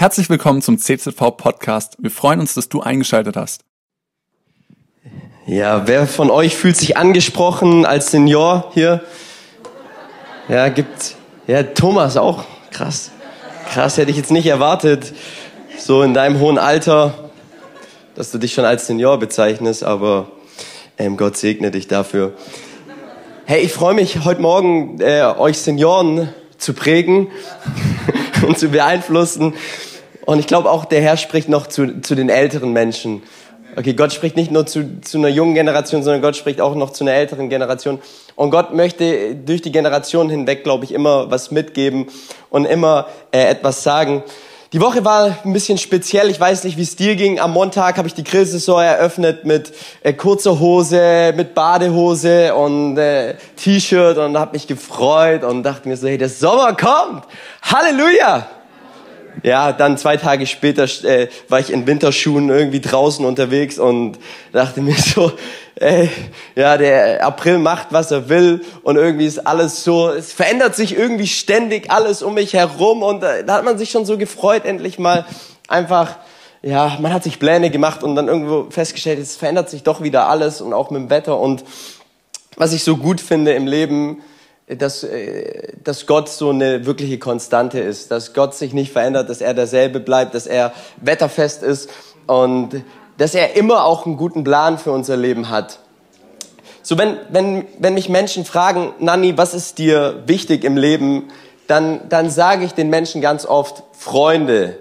Herzlich willkommen zum CZV Podcast. Wir freuen uns, dass du eingeschaltet hast. Ja, wer von euch fühlt sich angesprochen als Senior hier? Ja, gibt, ja, Thomas auch. Krass. Krass, hätte ich jetzt nicht erwartet. So in deinem hohen Alter, dass du dich schon als Senior bezeichnest, aber ähm, Gott segne dich dafür. Hey, ich freue mich heute Morgen, äh, euch Senioren zu prägen und zu beeinflussen. Und ich glaube auch, der Herr spricht noch zu, zu den älteren Menschen. Okay, Gott spricht nicht nur zu, zu einer jungen Generation, sondern Gott spricht auch noch zu einer älteren Generation. Und Gott möchte durch die Generation hinweg, glaube ich, immer was mitgeben und immer äh, etwas sagen. Die Woche war ein bisschen speziell. Ich weiß nicht, wie es dir ging. Am Montag habe ich die Grillsaison eröffnet mit äh, kurzer Hose, mit Badehose und äh, T-Shirt und habe mich gefreut und dachte mir so, hey, der Sommer kommt. Halleluja! Ja, dann zwei Tage später äh, war ich in Winterschuhen irgendwie draußen unterwegs und dachte mir so, ey, ja, der April macht, was er will und irgendwie ist alles so, es verändert sich irgendwie ständig alles um mich herum und äh, da hat man sich schon so gefreut, endlich mal einfach, ja, man hat sich Pläne gemacht und dann irgendwo festgestellt, es verändert sich doch wieder alles und auch mit dem Wetter und was ich so gut finde im Leben, dass, äh, dass Gott so eine wirkliche Konstante ist, dass Gott sich nicht verändert, dass er derselbe bleibt, dass er wetterfest ist und dass er immer auch einen guten Plan für unser Leben hat. So, wenn, wenn, wenn mich Menschen fragen, Nanni, was ist dir wichtig im Leben, dann, dann sage ich den Menschen ganz oft Freunde.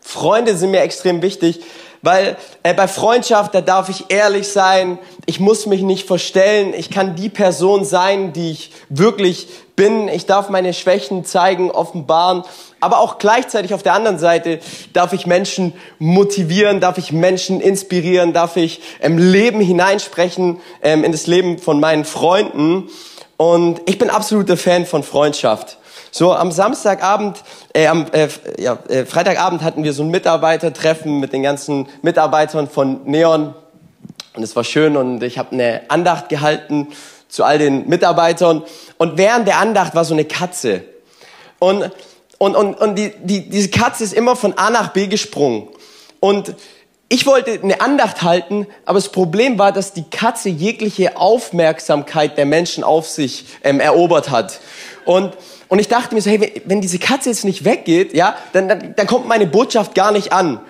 Freunde sind mir extrem wichtig, weil äh, bei Freundschaft, da darf ich ehrlich sein, ich muss mich nicht verstellen, ich kann die Person sein, die ich wirklich bin, ich darf meine Schwächen zeigen, offenbaren, aber auch gleichzeitig auf der anderen Seite darf ich Menschen motivieren, darf ich Menschen inspirieren, darf ich im Leben hineinsprechen, ähm, in das Leben von meinen Freunden. Und ich bin absoluter Fan von Freundschaft. So, am Samstagabend, äh, am äh, ja, äh, Freitagabend hatten wir so ein Mitarbeitertreffen mit den ganzen Mitarbeitern von Neon. Und es war schön und ich habe eine Andacht gehalten zu all den Mitarbeitern. Und während der Andacht war so eine Katze. Und, und, und, und die, die, diese Katze ist immer von A nach B gesprungen. Und ich wollte eine Andacht halten, aber das Problem war, dass die Katze jegliche Aufmerksamkeit der Menschen auf sich ähm, erobert hat. Und und ich dachte mir so, hey, wenn diese Katze jetzt nicht weggeht, ja, dann, dann, dann kommt meine Botschaft gar nicht an.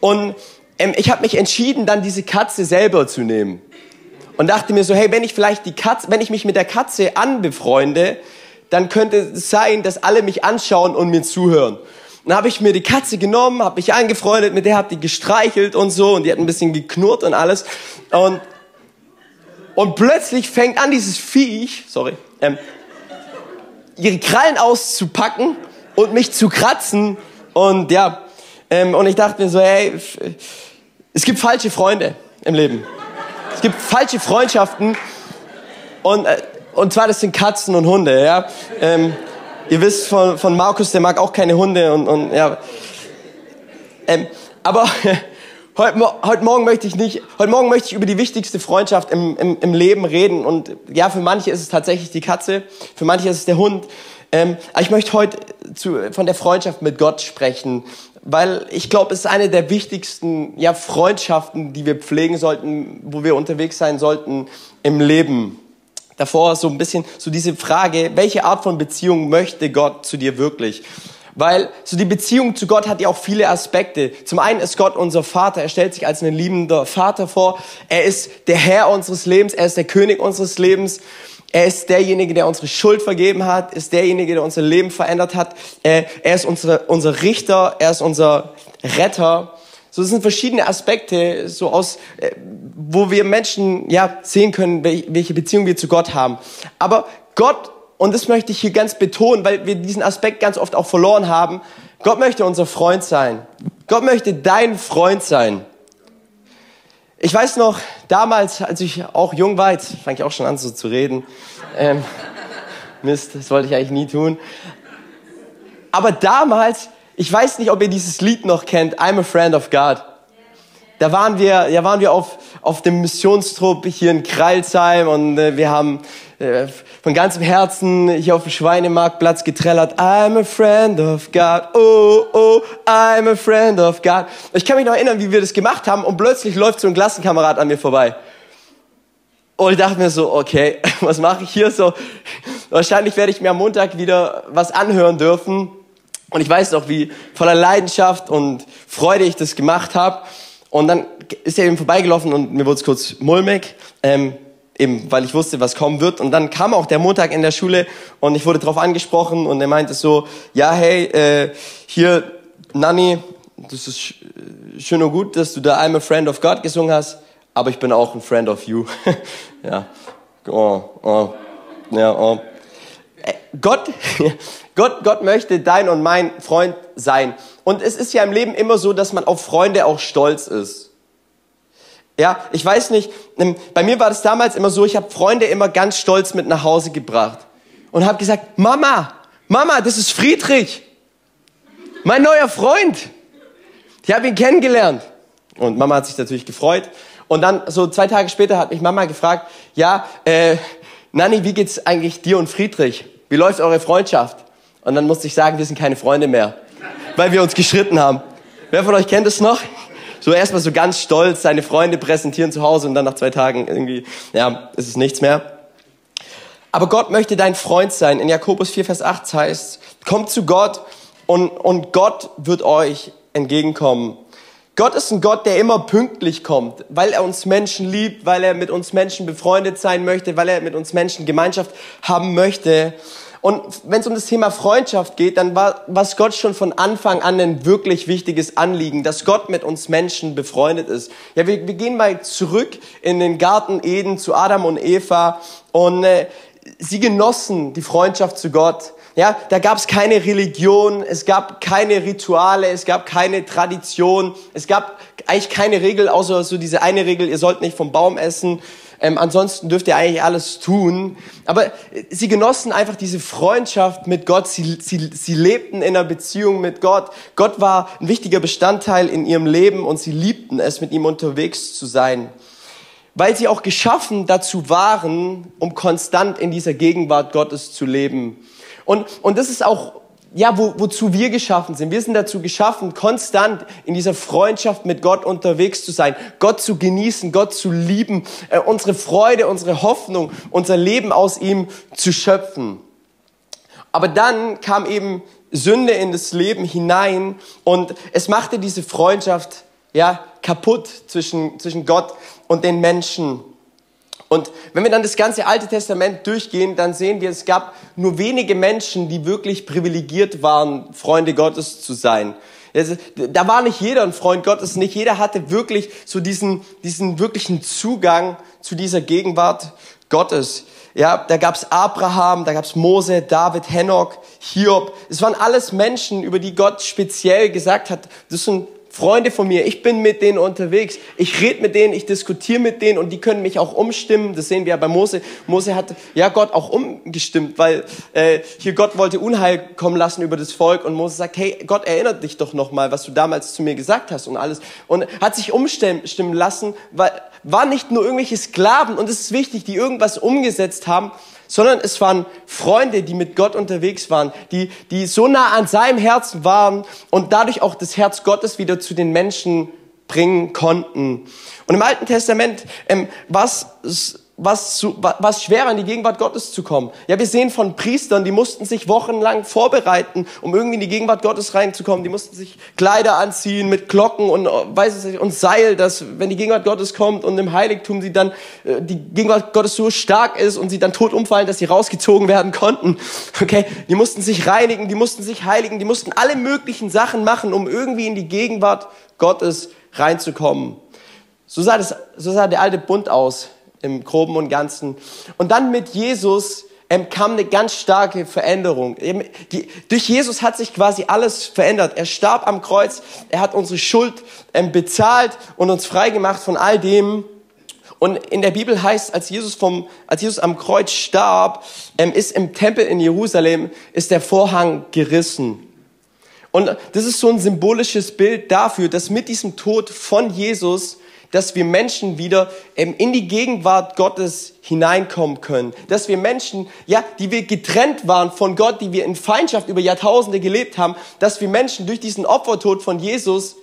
Und ähm, ich habe mich entschieden, dann diese Katze selber zu nehmen. Und dachte mir so, hey, wenn ich vielleicht die Katze, wenn ich mich mit der Katze anbefreunde, dann könnte es sein, dass alle mich anschauen und mir zuhören. Dann habe ich mir die Katze genommen, habe mich angefreundet mit der, habe die gestreichelt und so und die hat ein bisschen geknurrt und alles. Und, und plötzlich fängt an dieses Viech, sorry, ähm, ihre Krallen auszupacken und mich zu kratzen. Und ja, ähm, und ich dachte mir so, hey, es gibt falsche Freunde im Leben. Es gibt falsche Freundschaften. Und, äh, und zwar, das sind Katzen und Hunde, ja. Ähm, ihr wisst von, von Markus, der mag auch keine Hunde und, und ja. Ähm, aber heute, heute Morgen möchte ich nicht, heute Morgen möchte ich über die wichtigste Freundschaft im, im, im Leben reden. Und ja, für manche ist es tatsächlich die Katze, für manche ist es der Hund. Ähm, aber ich möchte heute zu, von der Freundschaft mit Gott sprechen, weil ich glaube, es ist eine der wichtigsten ja, Freundschaften, die wir pflegen sollten, wo wir unterwegs sein sollten im Leben. Davor so ein bisschen so diese Frage, welche Art von Beziehung möchte Gott zu dir wirklich? Weil so die Beziehung zu Gott hat ja auch viele Aspekte. Zum einen ist Gott unser Vater. Er stellt sich als ein liebender Vater vor. Er ist der Herr unseres Lebens. Er ist der König unseres Lebens. Er ist derjenige, der unsere Schuld vergeben hat, ist derjenige, der unser Leben verändert hat. Er, ist unsere, unser Richter, er ist unser Retter. So, das sind verschiedene Aspekte, so aus, äh, wo wir Menschen ja sehen können, welche Beziehung wir zu Gott haben. Aber Gott und das möchte ich hier ganz betonen, weil wir diesen Aspekt ganz oft auch verloren haben. Gott möchte unser Freund sein. Gott möchte dein Freund sein. Ich weiß noch, damals, als ich auch jung war, jetzt fange ich auch schon an so zu reden. Ähm, Mist, das wollte ich eigentlich nie tun. Aber damals, ich weiß nicht, ob ihr dieses Lied noch kennt, I'm a Friend of God. Da waren wir, ja, waren wir auf, auf dem Missionstrupp hier in Kreilsheim und äh, wir haben von ganzem Herzen hier auf dem Schweinemarktplatz getrellert. I'm a friend of God. Oh, oh, I'm a friend of God. Ich kann mich noch erinnern, wie wir das gemacht haben und plötzlich läuft so ein Klassenkamerad an mir vorbei. Und ich dachte mir so, okay, was mache ich hier so? Wahrscheinlich werde ich mir am Montag wieder was anhören dürfen. Und ich weiß noch, wie voller Leidenschaft und Freude ich das gemacht habe. Und dann ist er eben vorbeigelaufen und mir wurde es kurz mulmig, ähm, eben weil ich wusste, was kommen wird. Und dann kam auch der Montag in der Schule und ich wurde darauf angesprochen und er meinte so, ja, hey, äh, hier, Nanny, das ist schön und gut, dass du da I'm a Friend of God gesungen hast aber ich bin auch ein Friend of you. ja. Oh, oh. Ja, oh. Äh, Gott, Gott, Gott möchte dein und mein Freund sein. Und es ist ja im Leben immer so, dass man auf Freunde auch stolz ist. Ja, ich weiß nicht, ähm, bei mir war das damals immer so, ich habe Freunde immer ganz stolz mit nach Hause gebracht und habe gesagt, Mama, Mama, das ist Friedrich, mein neuer Freund. Ich habe ihn kennengelernt. Und Mama hat sich natürlich gefreut. Und dann so zwei Tage später hat mich Mama gefragt, ja, äh, Nanni, wie geht's eigentlich dir und Friedrich? Wie läuft eure Freundschaft? Und dann musste ich sagen, wir sind keine Freunde mehr, weil wir uns geschritten haben. Wer von euch kennt es noch? So erstmal so ganz stolz seine Freunde präsentieren zu Hause und dann nach zwei Tagen irgendwie, ja, ist es nichts mehr. Aber Gott möchte dein Freund sein. In Jakobus 4, Vers 8 heißt, kommt zu Gott und, und Gott wird euch entgegenkommen. Gott ist ein Gott, der immer pünktlich kommt, weil er uns Menschen liebt, weil er mit uns Menschen befreundet sein möchte, weil er mit uns Menschen Gemeinschaft haben möchte. Und wenn es um das Thema Freundschaft geht, dann war was Gott schon von Anfang an ein wirklich wichtiges Anliegen, dass Gott mit uns Menschen befreundet ist. Ja, wir, wir gehen mal zurück in den Garten Eden zu Adam und Eva und äh, sie genossen die Freundschaft zu Gtt. Ja, da gab es keine Religion, es gab keine Rituale, es gab keine Tradition, es gab eigentlich keine Regel, außer so diese eine Regel, ihr sollt nicht vom Baum essen. Ähm, ansonsten dürft ihr eigentlich alles tun. Aber äh, sie genossen einfach diese Freundschaft mit Gott. Sie, sie, sie lebten in einer Beziehung mit Gott. Gott war ein wichtiger Bestandteil in ihrem Leben und sie liebten es, mit ihm unterwegs zu sein. Weil sie auch geschaffen dazu waren, um konstant in dieser Gegenwart Gottes zu leben. Und, und das ist auch, ja, wo, wozu wir geschaffen sind. Wir sind dazu geschaffen, konstant in dieser Freundschaft mit Gott unterwegs zu sein, Gott zu genießen, Gott zu lieben, äh, unsere Freude, unsere Hoffnung, unser Leben aus ihm zu schöpfen. Aber dann kam eben Sünde in das Leben hinein und es machte diese Freundschaft ja kaputt zwischen zwischen Gott und den Menschen. Und wenn wir dann das ganze Alte Testament durchgehen, dann sehen wir, es gab nur wenige Menschen, die wirklich privilegiert waren, Freunde Gottes zu sein. Da war nicht jeder ein Freund Gottes, nicht jeder hatte wirklich so diesen, diesen wirklichen Zugang zu dieser Gegenwart Gottes. Ja, da gab's Abraham, da gab's Mose, David, Henoch, Hiob. Es waren alles Menschen, über die Gott speziell gesagt hat, das sind Freunde von mir, ich bin mit denen unterwegs, ich rede mit denen, ich diskutiere mit denen und die können mich auch umstimmen. Das sehen wir ja bei Mose. Mose hat ja Gott auch umgestimmt, weil äh, hier Gott wollte Unheil kommen lassen über das Volk und Mose sagt, hey, Gott erinnert dich doch noch mal, was du damals zu mir gesagt hast und alles und hat sich umstimmen lassen, weil waren nicht nur irgendwelche Sklaven und es ist wichtig, die irgendwas umgesetzt haben, sondern es waren Freunde, die mit Gott unterwegs waren, die, die so nah an seinem Herzen waren und dadurch auch das Herz Gottes wieder zu den Menschen bringen konnten. Und im Alten Testament ähm, was was, was schwer in die Gegenwart Gottes zu kommen. Ja, wir sehen von Priestern, die mussten sich wochenlang vorbereiten, um irgendwie in die Gegenwart Gottes reinzukommen. Die mussten sich Kleider anziehen mit Glocken und, weiß ich, und Seil, dass wenn die Gegenwart Gottes kommt und im Heiligtum sie dann, äh, die Gegenwart Gottes so stark ist und sie dann tot umfallen, dass sie rausgezogen werden konnten. Okay, die mussten sich reinigen, die mussten sich heiligen, die mussten alle möglichen Sachen machen, um irgendwie in die Gegenwart Gottes reinzukommen. So sah, das, so sah der alte Bund aus im Groben und Ganzen. Und dann mit Jesus ähm, kam eine ganz starke Veränderung. Durch Jesus hat sich quasi alles verändert. Er starb am Kreuz, er hat unsere Schuld ähm, bezahlt und uns freigemacht von all dem. Und in der Bibel heißt, als Jesus vom, als Jesus am Kreuz starb, ähm, ist im Tempel in Jerusalem ist der Vorhang gerissen. Und das ist so ein symbolisches Bild dafür, dass mit diesem Tod von Jesus dass wir Menschen wieder ähm, in die Gegenwart Gottes hineinkommen können. Dass wir Menschen, ja, die wir getrennt waren von Gott, die wir in Feindschaft über Jahrtausende gelebt haben, dass wir Menschen durch diesen Opfertod von Jesus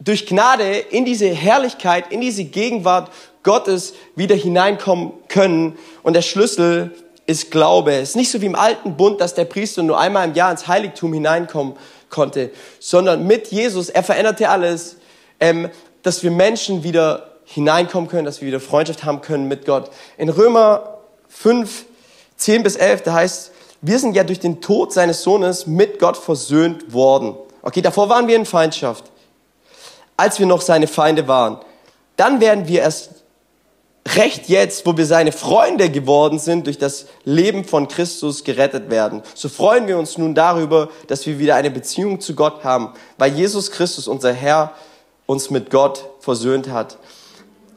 durch Gnade in diese Herrlichkeit, in diese Gegenwart Gottes wieder hineinkommen können. Und der Schlüssel ist Glaube. Es ist nicht so wie im alten Bund, dass der Priester nur einmal im Jahr ins Heiligtum hineinkommen konnte, sondern mit Jesus, er veränderte alles, ähm, dass wir Menschen wieder hineinkommen können, dass wir wieder Freundschaft haben können mit Gott. In Römer 5, 10 bis 11, da heißt, wir sind ja durch den Tod seines Sohnes mit Gott versöhnt worden. Okay, davor waren wir in Feindschaft, als wir noch seine Feinde waren. Dann werden wir erst recht jetzt, wo wir seine Freunde geworden sind, durch das Leben von Christus gerettet werden. So freuen wir uns nun darüber, dass wir wieder eine Beziehung zu Gott haben, weil Jesus Christus, unser Herr, uns mit Gott versöhnt hat.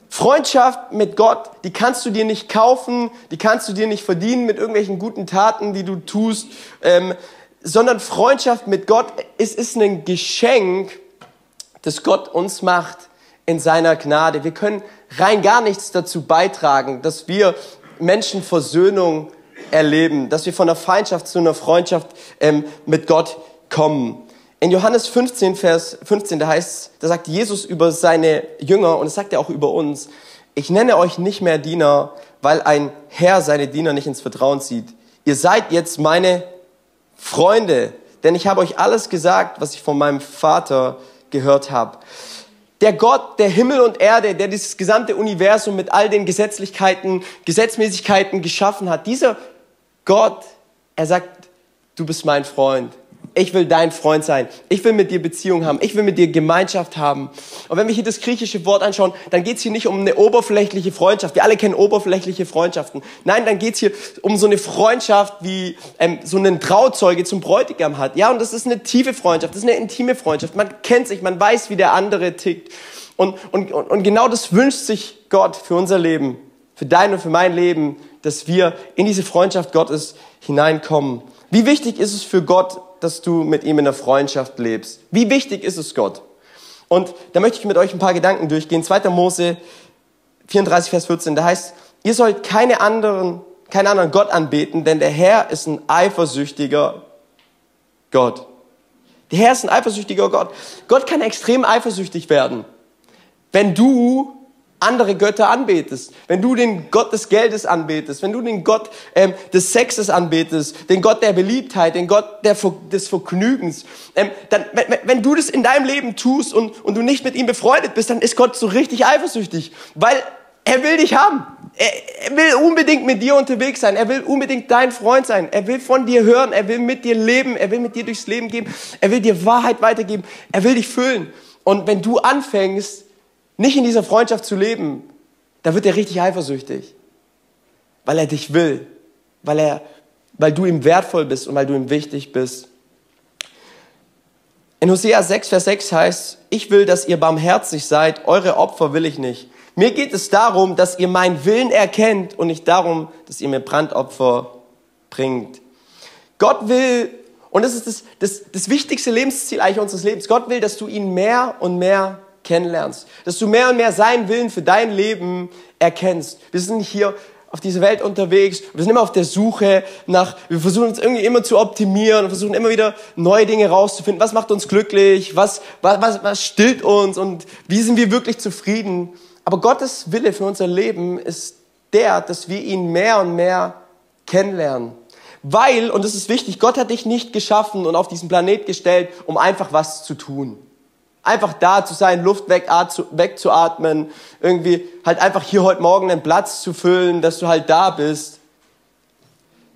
Freundschaft mit Gott, die kannst du dir nicht kaufen, die kannst du dir nicht verdienen mit irgendwelchen guten Taten, die du tust, ähm, sondern Freundschaft mit Gott ist, ist ein Geschenk, das Gott uns macht in seiner Gnade. Wir können rein gar nichts dazu beitragen, dass wir Menschen Versöhnung erleben, dass wir von einer Feindschaft zu einer Freundschaft ähm, mit Gott kommen. In Johannes 15, Vers 15, da heißt, da sagt Jesus über seine Jünger und das sagt er auch über uns, ich nenne euch nicht mehr Diener, weil ein Herr seine Diener nicht ins Vertrauen zieht. Ihr seid jetzt meine Freunde, denn ich habe euch alles gesagt, was ich von meinem Vater gehört habe der Gott, der Himmel und Erde, der dieses gesamte Universum mit all den Gesetzlichkeiten, Gesetzmäßigkeiten geschaffen hat, dieser Gott, er sagt, du bist mein Freund. Ich will dein Freund sein. Ich will mit dir Beziehung haben. Ich will mit dir Gemeinschaft haben. Und wenn wir hier das griechische Wort anschauen, dann geht es hier nicht um eine oberflächliche Freundschaft. Wir alle kennen oberflächliche Freundschaften. Nein, dann geht es hier um so eine Freundschaft, wie ähm, so ein Trauzeuge zum Bräutigam hat. Ja, und das ist eine tiefe Freundschaft. Das ist eine intime Freundschaft. Man kennt sich, man weiß, wie der andere tickt. Und, und, und genau das wünscht sich Gott für unser Leben, für dein und für mein Leben, dass wir in diese Freundschaft Gottes hineinkommen. Wie wichtig ist es für Gott, dass du mit ihm in der Freundschaft lebst? Wie wichtig ist es Gott? Und da möchte ich mit euch ein paar Gedanken durchgehen. 2. Mose 34, Vers 14, da heißt, ihr sollt keine anderen, keinen anderen Gott anbeten, denn der Herr ist ein eifersüchtiger Gott. Der Herr ist ein eifersüchtiger Gott. Gott kann extrem eifersüchtig werden. Wenn du andere Götter anbetest, wenn du den Gott des Geldes anbetest, wenn du den Gott ähm, des Sexes anbetest, den Gott der Beliebtheit, den Gott der, des Vergnügens, ähm, dann, wenn, wenn du das in deinem Leben tust und, und du nicht mit ihm befreundet bist, dann ist Gott so richtig eifersüchtig, weil er will dich haben. Er, er will unbedingt mit dir unterwegs sein. Er will unbedingt dein Freund sein. Er will von dir hören. Er will mit dir leben. Er will mit dir durchs Leben gehen. Er will dir Wahrheit weitergeben. Er will dich füllen. Und wenn du anfängst, nicht in dieser Freundschaft zu leben, da wird er richtig eifersüchtig, weil er dich will, weil er, weil du ihm wertvoll bist und weil du ihm wichtig bist. In Hosea 6, Vers 6 heißt, ich will, dass ihr barmherzig seid, eure Opfer will ich nicht. Mir geht es darum, dass ihr meinen Willen erkennt und nicht darum, dass ihr mir Brandopfer bringt. Gott will, und das ist das, das, das wichtigste Lebensziel eigentlich unseres Lebens, Gott will, dass du ihn mehr und mehr kennenlernst, dass du mehr und mehr seinen Willen für dein Leben erkennst. Wir sind hier auf dieser Welt unterwegs, wir sind immer auf der Suche nach, wir versuchen uns irgendwie immer zu optimieren und versuchen immer wieder neue Dinge rauszufinden. Was macht uns glücklich? Was, was, was, was stillt uns? Und wie sind wir wirklich zufrieden? Aber Gottes Wille für unser Leben ist der, dass wir ihn mehr und mehr kennenlernen. Weil, und das ist wichtig, Gott hat dich nicht geschaffen und auf diesen Planet gestellt, um einfach was zu tun. Einfach da zu sein, Luft wegzuatmen, irgendwie halt einfach hier heute Morgen einen Platz zu füllen, dass du halt da bist.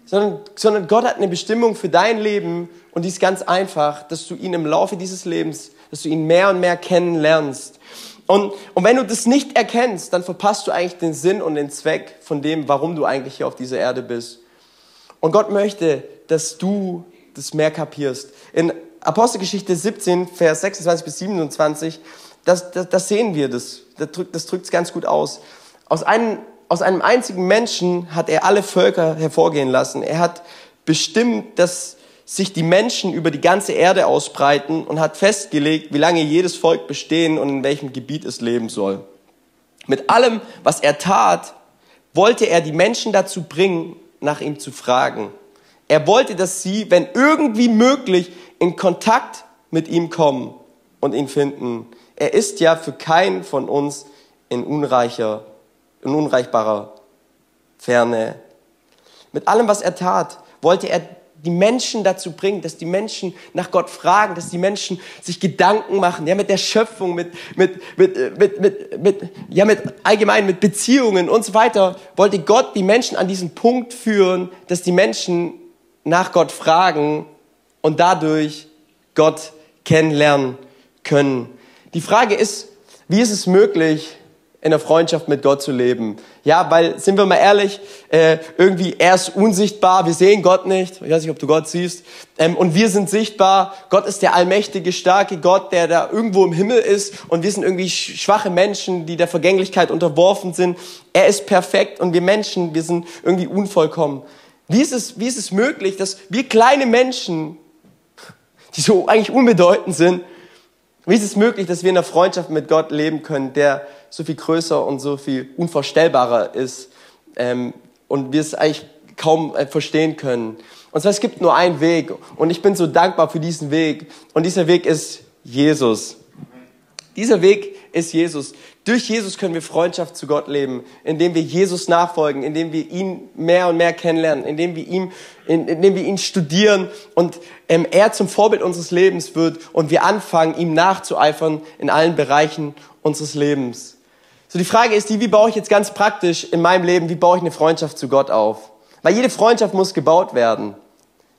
Sondern, sondern Gott hat eine Bestimmung für dein Leben und die ist ganz einfach, dass du ihn im Laufe dieses Lebens, dass du ihn mehr und mehr kennenlernst. Und, und wenn du das nicht erkennst, dann verpasst du eigentlich den Sinn und den Zweck von dem, warum du eigentlich hier auf dieser Erde bist. Und Gott möchte, dass du das mehr kapierst. In Apostelgeschichte 17, Vers 26 bis 27, das, das, das sehen wir, das, das drückt es das ganz gut aus. Aus einem, aus einem einzigen Menschen hat er alle Völker hervorgehen lassen. Er hat bestimmt, dass sich die Menschen über die ganze Erde ausbreiten und hat festgelegt, wie lange jedes Volk bestehen und in welchem Gebiet es leben soll. Mit allem, was er tat, wollte er die Menschen dazu bringen, nach ihm zu fragen. Er wollte, dass sie, wenn irgendwie möglich, in Kontakt mit ihm kommen und ihn finden. Er ist ja für keinen von uns in unreicher, in unreichbarer Ferne. Mit allem, was er tat, wollte er die Menschen dazu bringen, dass die Menschen nach Gott fragen, dass die Menschen sich Gedanken machen, ja, mit der Schöpfung, mit, mit, mit, mit, mit, mit, ja, mit allgemein, mit Beziehungen und so weiter, wollte Gott die Menschen an diesen Punkt führen, dass die Menschen nach Gott fragen und dadurch Gott kennenlernen können. Die Frage ist, wie ist es möglich, in der Freundschaft mit Gott zu leben. Ja, weil, sind wir mal ehrlich, äh, irgendwie er ist unsichtbar, wir sehen Gott nicht, ich weiß nicht, ob du Gott siehst, ähm, und wir sind sichtbar, Gott ist der allmächtige, starke Gott, der da irgendwo im Himmel ist und wir sind irgendwie schwache Menschen, die der Vergänglichkeit unterworfen sind. Er ist perfekt und wir Menschen, wir sind irgendwie unvollkommen. Wie ist es, wie ist es möglich, dass wir kleine Menschen, die so eigentlich unbedeutend sind, wie ist es möglich, dass wir in der Freundschaft mit Gott leben können, der so viel größer und so viel unvorstellbarer ist ähm, und wir es eigentlich kaum äh, verstehen können? Und zwar, es gibt nur einen Weg und ich bin so dankbar für diesen Weg und dieser Weg ist Jesus. Dieser Weg ist Jesus. Durch Jesus können wir Freundschaft zu Gott leben, indem wir Jesus nachfolgen, indem wir ihn mehr und mehr kennenlernen, indem wir ihn, indem wir ihn studieren und ähm, er zum Vorbild unseres Lebens wird und wir anfangen, ihm nachzueifern in allen Bereichen unseres Lebens. So die Frage ist die, wie baue ich jetzt ganz praktisch in meinem Leben, wie baue ich eine Freundschaft zu Gott auf? Weil jede Freundschaft muss gebaut werden.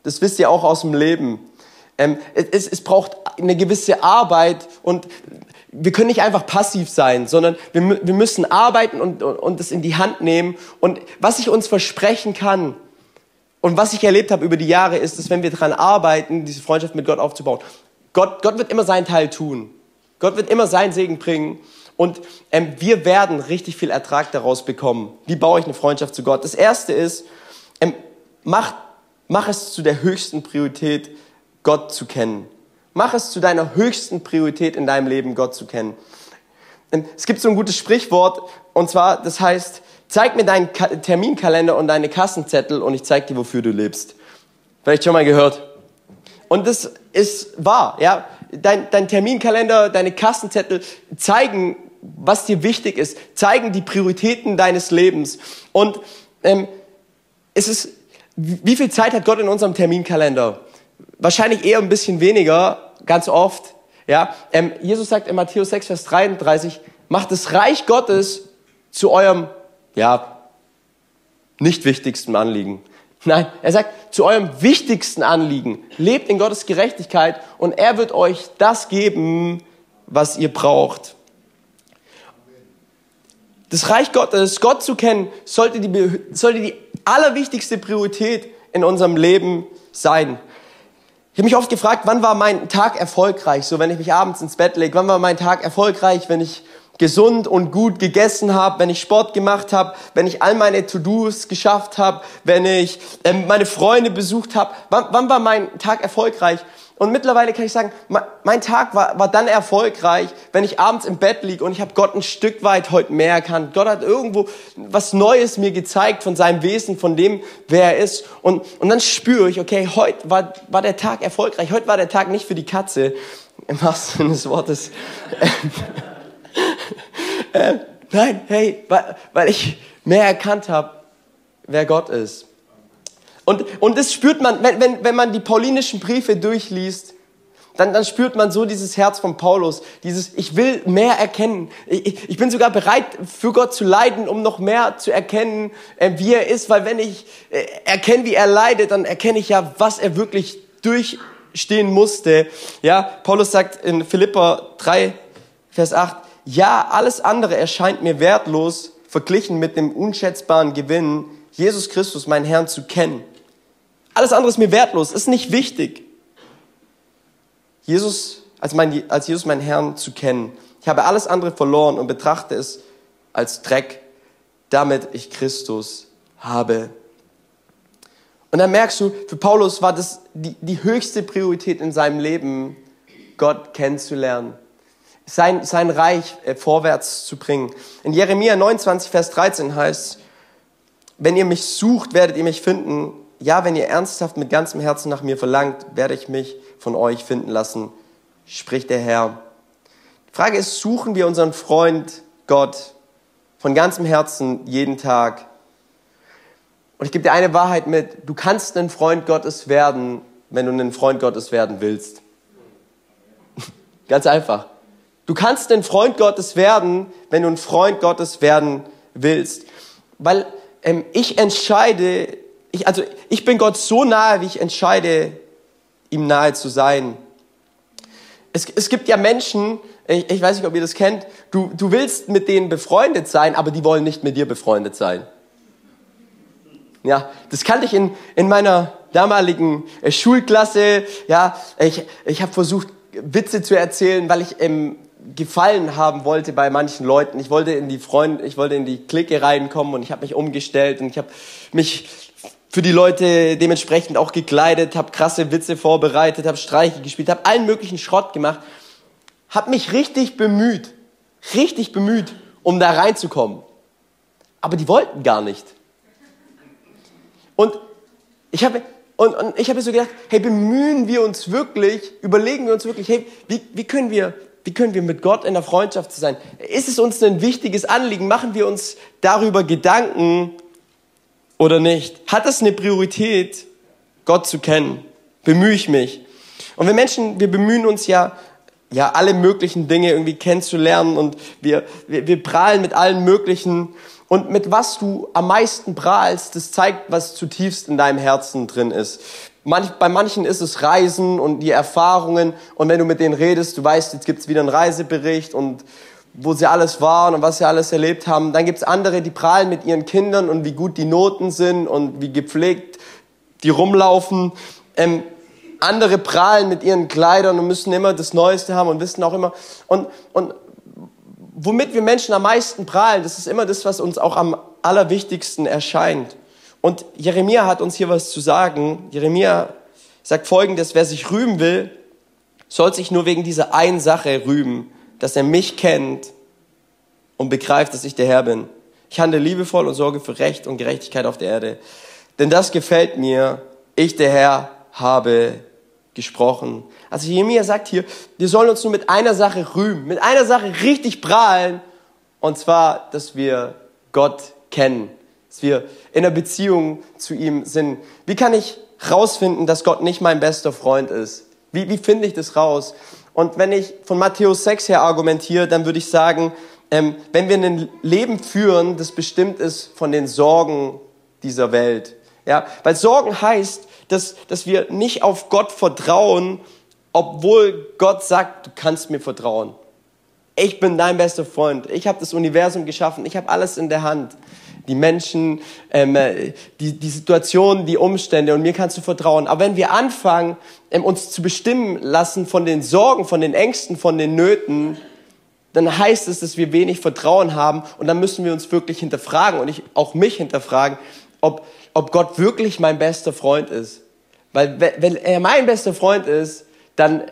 Das wisst ihr auch aus dem Leben. Ähm, es, es braucht eine gewisse Arbeit und wir können nicht einfach passiv sein, sondern wir, wir müssen arbeiten und, und, und das in die Hand nehmen. Und was ich uns versprechen kann und was ich erlebt habe über die Jahre ist, dass wenn wir daran arbeiten, diese Freundschaft mit Gott aufzubauen, Gott, Gott wird immer seinen Teil tun. Gott wird immer seinen Segen bringen. Und ähm, wir werden richtig viel Ertrag daraus bekommen. Wie baue ich eine Freundschaft zu Gott? Das Erste ist, ähm, mach, mach es zu der höchsten Priorität, Gott zu kennen. Mach es zu deiner höchsten Priorität in deinem Leben, Gott zu kennen. Es gibt so ein gutes Sprichwort, und zwar, das heißt, zeig mir deinen Terminkalender und deine Kassenzettel und ich zeig dir, wofür du lebst. Vielleicht schon mal gehört. Und das ist wahr, ja. Dein, dein Terminkalender, deine Kassenzettel zeigen, was dir wichtig ist, zeigen die Prioritäten deines Lebens. Und ähm, es ist, wie viel Zeit hat Gott in unserem Terminkalender? Wahrscheinlich eher ein bisschen weniger, ganz oft. Ja, ähm, Jesus sagt in Matthäus 6, Vers 33, macht das Reich Gottes zu eurem, ja, nicht wichtigsten Anliegen. Nein, er sagt, zu eurem wichtigsten Anliegen, lebt in Gottes Gerechtigkeit und er wird euch das geben, was ihr braucht. Das Reich Gottes, Gott zu kennen, sollte die, sollte die allerwichtigste Priorität in unserem Leben sein. Ich habe mich oft gefragt, wann war mein Tag erfolgreich? So, wenn ich mich abends ins Bett lege, wann war mein Tag erfolgreich, wenn ich gesund und gut gegessen habe, wenn ich Sport gemacht habe, wenn ich all meine To-Dos geschafft habe, wenn ich ähm, meine Freunde besucht habe. Wann, wann war mein Tag erfolgreich? Und mittlerweile kann ich sagen, mein Tag war, war dann erfolgreich, wenn ich abends im Bett liege und ich habe Gott ein Stück weit heute mehr erkannt. Gott hat irgendwo was Neues mir gezeigt von seinem Wesen, von dem, wer er ist. Und, und dann spüre ich, okay, heute war, war der Tag erfolgreich. Heute war der Tag nicht für die Katze, im wahrsten Sinne des Wortes. äh, nein, hey, weil, weil ich mehr erkannt habe, wer Gott ist. Und, und das spürt man, wenn, wenn, wenn man die paulinischen Briefe durchliest, dann, dann spürt man so dieses Herz von Paulus, dieses, ich will mehr erkennen. Ich, ich bin sogar bereit, für Gott zu leiden, um noch mehr zu erkennen, äh, wie er ist, weil wenn ich äh, erkenne, wie er leidet, dann erkenne ich ja, was er wirklich durchstehen musste. Ja, Paulus sagt in Philippa 3, Vers 8, ja, alles andere erscheint mir wertlos, verglichen mit dem unschätzbaren Gewinn, Jesus Christus, meinen Herrn, zu kennen alles andere ist mir wertlos, ist nicht wichtig. Jesus, als, mein, als Jesus meinen Herrn zu kennen. Ich habe alles andere verloren und betrachte es als Dreck, damit ich Christus habe. Und dann merkst du, für Paulus war das die, die höchste Priorität in seinem Leben, Gott kennenzulernen, sein, sein Reich äh, vorwärts zu bringen. In Jeremia 29, Vers 13 heißt, wenn ihr mich sucht, werdet ihr mich finden. Ja, wenn ihr ernsthaft mit ganzem Herzen nach mir verlangt, werde ich mich von euch finden lassen, spricht der Herr. Die Frage ist, suchen wir unseren Freund Gott von ganzem Herzen jeden Tag? Und ich gebe dir eine Wahrheit mit, du kannst ein Freund Gottes werden, wenn du ein Freund Gottes werden willst. Ganz einfach. Du kannst ein Freund Gottes werden, wenn du ein Freund Gottes werden willst. Weil ähm, ich entscheide, ich, also ich bin Gott so nahe, wie ich entscheide, ihm nahe zu sein. Es, es gibt ja Menschen, ich, ich weiß nicht, ob ihr das kennt, du, du willst mit denen befreundet sein, aber die wollen nicht mit dir befreundet sein. Ja, das kannte ich in, in meiner damaligen äh, Schulklasse. Ja, ich, ich habe versucht, Witze zu erzählen, weil ich ähm, Gefallen haben wollte bei manchen Leuten. Ich wollte in die Freund, ich wollte in die Clique reinkommen und ich habe mich umgestellt und ich habe mich für die Leute dementsprechend auch gekleidet, habe krasse Witze vorbereitet, habe Streiche gespielt, habe allen möglichen Schrott gemacht, habe mich richtig bemüht, richtig bemüht, um da reinzukommen. Aber die wollten gar nicht. Und ich habe und, und ich so gedacht, hey, bemühen wir uns wirklich, überlegen wir uns wirklich, hey, wie, wie können wir wie können wir mit Gott in der Freundschaft sein? Ist es uns ein wichtiges Anliegen? Machen wir uns darüber Gedanken oder nicht? Hat es eine Priorität, Gott zu kennen? Bemühe ich mich? Und wir Menschen, wir bemühen uns ja, ja, alle möglichen Dinge irgendwie kennenzulernen und wir, wir, wir prahlen mit allen möglichen und mit was du am meisten prahlst, das zeigt, was zutiefst in deinem Herzen drin ist. Manch, bei manchen ist es Reisen und die Erfahrungen. Und wenn du mit denen redest, du weißt, jetzt gibt's wieder einen Reisebericht und wo sie alles waren und was sie alles erlebt haben. Dann gibt's andere, die prahlen mit ihren Kindern und wie gut die Noten sind und wie gepflegt die rumlaufen. Ähm, andere prahlen mit ihren Kleidern und müssen immer das Neueste haben und wissen auch immer. Und, und womit wir Menschen am meisten prahlen, das ist immer das, was uns auch am allerwichtigsten erscheint. Und Jeremia hat uns hier was zu sagen. Jeremia sagt folgendes, wer sich rühmen will, soll sich nur wegen dieser einen Sache rühmen, dass er mich kennt und begreift, dass ich der Herr bin. Ich handle liebevoll und sorge für Recht und Gerechtigkeit auf der Erde. Denn das gefällt mir. Ich, der Herr, habe gesprochen. Also Jeremia sagt hier, wir sollen uns nur mit einer Sache rühmen, mit einer Sache richtig prahlen. Und zwar, dass wir Gott kennen dass wir in einer Beziehung zu ihm sind. Wie kann ich rausfinden, dass Gott nicht mein bester Freund ist? Wie, wie finde ich das raus? Und wenn ich von Matthäus 6 her argumentiere, dann würde ich sagen, ähm, wenn wir ein Leben führen, das bestimmt ist von den Sorgen dieser Welt. Ja, weil Sorgen heißt, dass, dass wir nicht auf Gott vertrauen, obwohl Gott sagt, du kannst mir vertrauen. Ich bin dein bester Freund. Ich habe das Universum geschaffen. Ich habe alles in der Hand die Menschen, ähm, äh, die, die Situation, die Umstände und mir kannst du vertrauen. Aber wenn wir anfangen, ähm, uns zu bestimmen lassen von den Sorgen, von den Ängsten, von den Nöten, dann heißt es, dass wir wenig Vertrauen haben und dann müssen wir uns wirklich hinterfragen und ich auch mich hinterfragen, ob, ob Gott wirklich mein bester Freund ist. Weil wenn er mein bester Freund ist, dann,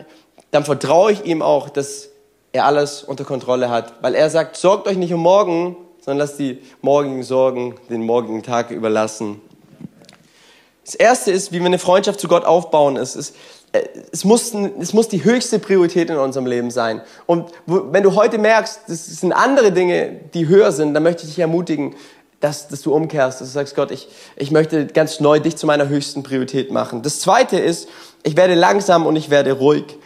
dann vertraue ich ihm auch, dass er alles unter Kontrolle hat. Weil er sagt, sorgt euch nicht um morgen, sondern lass die morgigen Sorgen den morgigen Tag überlassen. Das erste ist, wie wir eine Freundschaft zu Gott aufbauen, ist, ist äh, es muss, es muss die höchste Priorität in unserem Leben sein. Und wenn du heute merkst, das sind andere Dinge, die höher sind, dann möchte ich dich ermutigen, dass, dass du umkehrst, dass du sagst, Gott, ich, ich möchte ganz neu dich zu meiner höchsten Priorität machen. Das zweite ist, ich werde langsam und ich werde ruhig.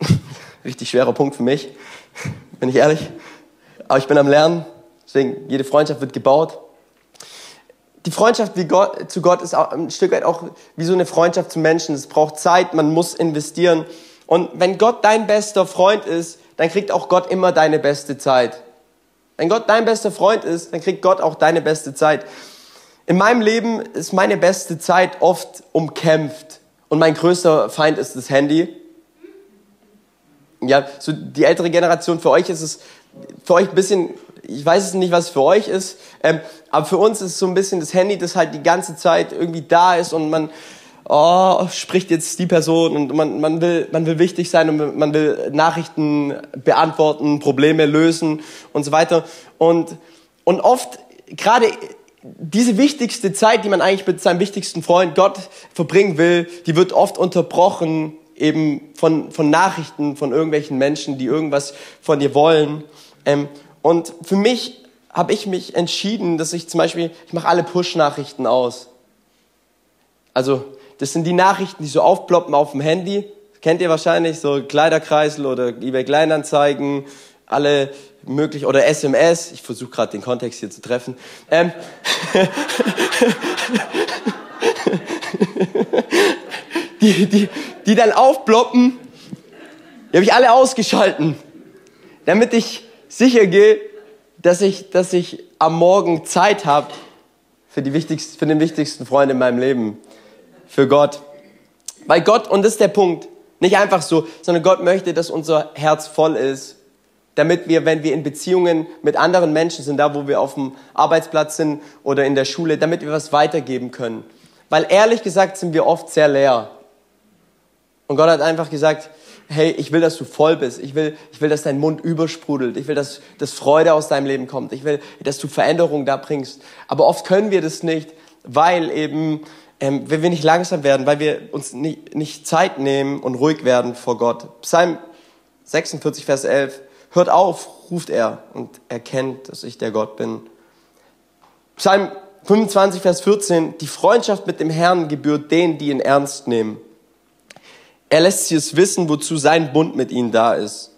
Richtig schwerer Punkt für mich, bin ich ehrlich. Aber ich bin am Lernen. Deswegen, jede Freundschaft wird gebaut. Die Freundschaft Gott, zu Gott ist ein Stück weit auch wie so eine Freundschaft zu Menschen. Es braucht Zeit, man muss investieren. Und wenn Gott dein bester Freund ist, dann kriegt auch Gott immer deine beste Zeit. Wenn Gott dein bester Freund ist, dann kriegt Gott auch deine beste Zeit. In meinem Leben ist meine beste Zeit oft umkämpft. Und mein größter Feind ist das Handy. Ja, so die ältere Generation, für euch ist es, für euch ein bisschen ich weiß es nicht, was für euch ist, ähm, aber für uns ist es so ein bisschen das Handy, das halt die ganze Zeit irgendwie da ist und man oh, spricht jetzt die Person und man, man, will, man will wichtig sein und man will Nachrichten beantworten, Probleme lösen und so weiter. Und, und oft, gerade diese wichtigste Zeit, die man eigentlich mit seinem wichtigsten Freund Gott verbringen will, die wird oft unterbrochen eben von, von Nachrichten von irgendwelchen Menschen, die irgendwas von dir wollen. Ähm, und für mich habe ich mich entschieden, dass ich zum Beispiel, ich mache alle Push-Nachrichten aus. Also das sind die Nachrichten, die so aufploppen auf dem Handy. Kennt ihr wahrscheinlich, so Kleiderkreisel oder eBay Kleinanzeigen, alle möglich, oder SMS. Ich versuche gerade den Kontext hier zu treffen. Ähm. die, die, die dann aufploppen, die habe ich alle ausgeschalten, damit ich sicher gehe, dass ich, dass ich am Morgen Zeit habe für, die wichtigsten, für den wichtigsten Freund in meinem Leben für Gott. Weil Gott, und das ist der Punkt, nicht einfach so, sondern Gott möchte, dass unser Herz voll ist, damit wir, wenn wir in Beziehungen mit anderen Menschen sind, da wo wir auf dem Arbeitsplatz sind oder in der Schule, damit wir was weitergeben können. Weil ehrlich gesagt sind wir oft sehr leer. Und Gott hat einfach gesagt, hey, ich will, dass du voll bist. Ich will, ich will, dass dein Mund übersprudelt. Ich will, dass, dass Freude aus deinem Leben kommt. Ich will, dass du Veränderung da bringst. Aber oft können wir das nicht, weil eben ähm, wenn wir nicht langsam werden, weil wir uns nicht, nicht Zeit nehmen und ruhig werden vor Gott. Psalm 46, Vers 11. Hört auf, ruft er und erkennt, dass ich der Gott bin. Psalm 25, Vers 14. Die Freundschaft mit dem Herrn gebührt denen, die ihn ernst nehmen. Er lässt sie es wissen, wozu sein Bund mit ihnen da ist.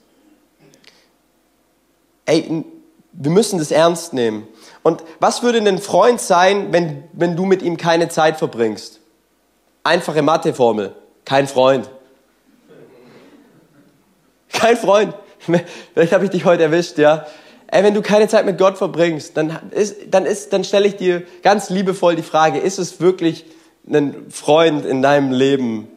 Ey, wir müssen das ernst nehmen. Und was würde ein Freund sein, wenn, wenn du mit ihm keine Zeit verbringst? Einfache Matheformel. Kein Freund. Kein Freund. Vielleicht habe ich dich heute erwischt, ja. Ey, wenn du keine Zeit mit Gott verbringst, dann ist, dann ist, dann stelle ich dir ganz liebevoll die Frage, ist es wirklich ein Freund in deinem Leben?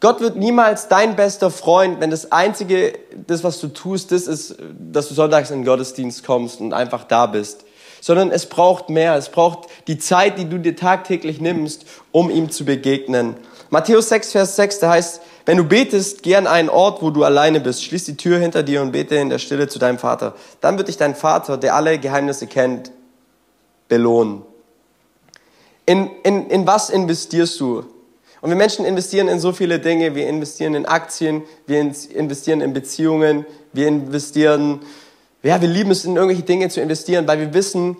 Gott wird niemals dein bester Freund, wenn das Einzige, das, was du tust, das ist, dass du sonntags in den Gottesdienst kommst und einfach da bist. Sondern es braucht mehr. Es braucht die Zeit, die du dir tagtäglich nimmst, um ihm zu begegnen. Matthäus 6, Vers 6, da heißt, wenn du betest, geh an einen Ort, wo du alleine bist. Schließ die Tür hinter dir und bete in der Stille zu deinem Vater. Dann wird dich dein Vater, der alle Geheimnisse kennt, belohnen. In, in, in was investierst du? Und wir Menschen investieren in so viele Dinge. Wir investieren in Aktien, wir investieren in Beziehungen, wir investieren, ja, wir lieben es, in irgendwelche Dinge zu investieren, weil wir wissen,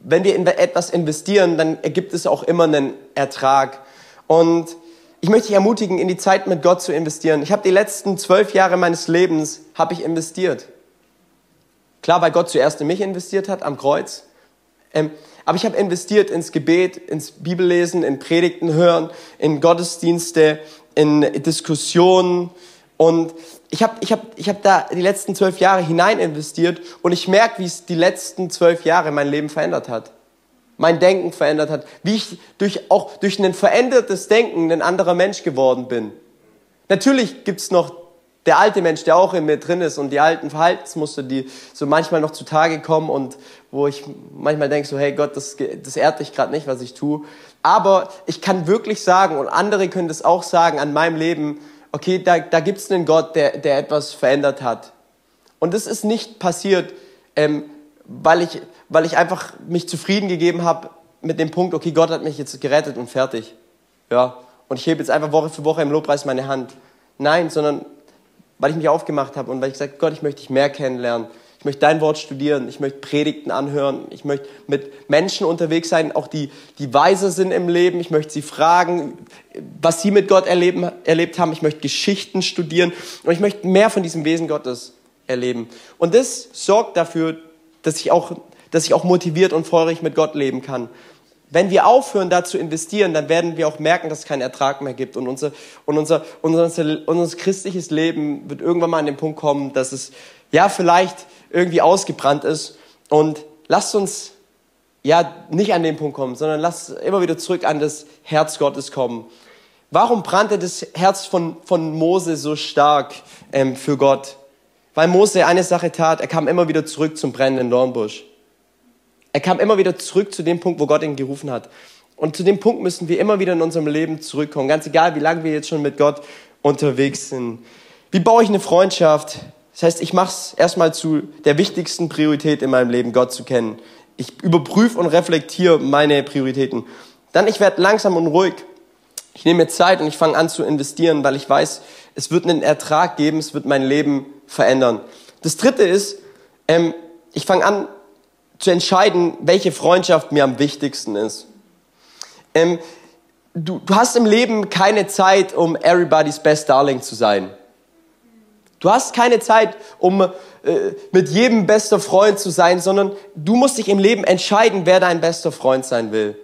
wenn wir in etwas investieren, dann ergibt es auch immer einen Ertrag. Und ich möchte dich ermutigen, in die Zeit mit Gott zu investieren. Ich habe die letzten zwölf Jahre meines Lebens habe ich investiert. Klar, weil Gott zuerst in mich investiert hat am Kreuz. Ähm, aber ich habe investiert ins Gebet, ins Bibellesen, in Predigten hören, in Gottesdienste, in Diskussionen. Und ich habe ich hab, ich hab da die letzten zwölf Jahre hinein investiert und ich merke, wie es die letzten zwölf Jahre mein Leben verändert hat. Mein Denken verändert hat. Wie ich durch, auch durch ein verändertes Denken ein anderer Mensch geworden bin. Natürlich gibt's noch der alte Mensch, der auch in mir drin ist und die alten Verhaltensmuster, die so manchmal noch zutage kommen und wo ich manchmal denke, so hey Gott, das, das ehrt dich gerade nicht, was ich tue. Aber ich kann wirklich sagen, und andere können das auch sagen an meinem Leben, okay, da, da gibt es einen Gott, der, der etwas verändert hat. Und das ist nicht passiert, ähm, weil, ich, weil ich einfach mich zufrieden gegeben habe mit dem Punkt, okay, Gott hat mich jetzt gerettet und fertig. Ja, und ich hebe jetzt einfach Woche für Woche im Lobpreis meine Hand. Nein, sondern weil ich mich aufgemacht habe und weil ich gesagt Gott, ich möchte dich mehr kennenlernen. Ich möchte dein Wort studieren. Ich möchte Predigten anhören. Ich möchte mit Menschen unterwegs sein, auch die, die weiser sind im Leben. Ich möchte sie fragen, was sie mit Gott erleben, erlebt haben. Ich möchte Geschichten studieren und ich möchte mehr von diesem Wesen Gottes erleben. Und das sorgt dafür, dass ich auch, dass ich auch motiviert und feurig mit Gott leben kann. Wenn wir aufhören, da zu investieren, dann werden wir auch merken, dass es keinen Ertrag mehr gibt. Und unser, und unser, unser, unser christliches Leben wird irgendwann mal an den Punkt kommen, dass es ja vielleicht irgendwie ausgebrannt ist. Und lasst uns ja nicht an den Punkt kommen, sondern lasst immer wieder zurück an das Herz Gottes kommen. Warum brannte das Herz von, von Mose so stark ähm, für Gott? weil Mose eine Sache tat, er kam immer wieder zurück zum brennenden Dornbusch. Er kam immer wieder zurück zu dem Punkt, wo Gott ihn gerufen hat. Und zu dem Punkt müssen wir immer wieder in unserem Leben zurückkommen, ganz egal, wie lange wir jetzt schon mit Gott unterwegs sind. Wie baue ich eine Freundschaft? Das heißt, ich mache es erstmal zu der wichtigsten Priorität in meinem Leben, Gott zu kennen. Ich überprüfe und reflektiere meine Prioritäten. Dann, ich werde langsam und ruhig. Ich nehme mir Zeit und ich fange an zu investieren, weil ich weiß, es wird einen Ertrag geben, es wird mein Leben verändern. Das Dritte ist, ähm, ich fange an zu entscheiden, welche Freundschaft mir am wichtigsten ist. Ähm, du, du hast im Leben keine Zeit, um everybody's best darling zu sein. Du hast keine Zeit, um äh, mit jedem bester Freund zu sein, sondern du musst dich im Leben entscheiden, wer dein bester Freund sein will.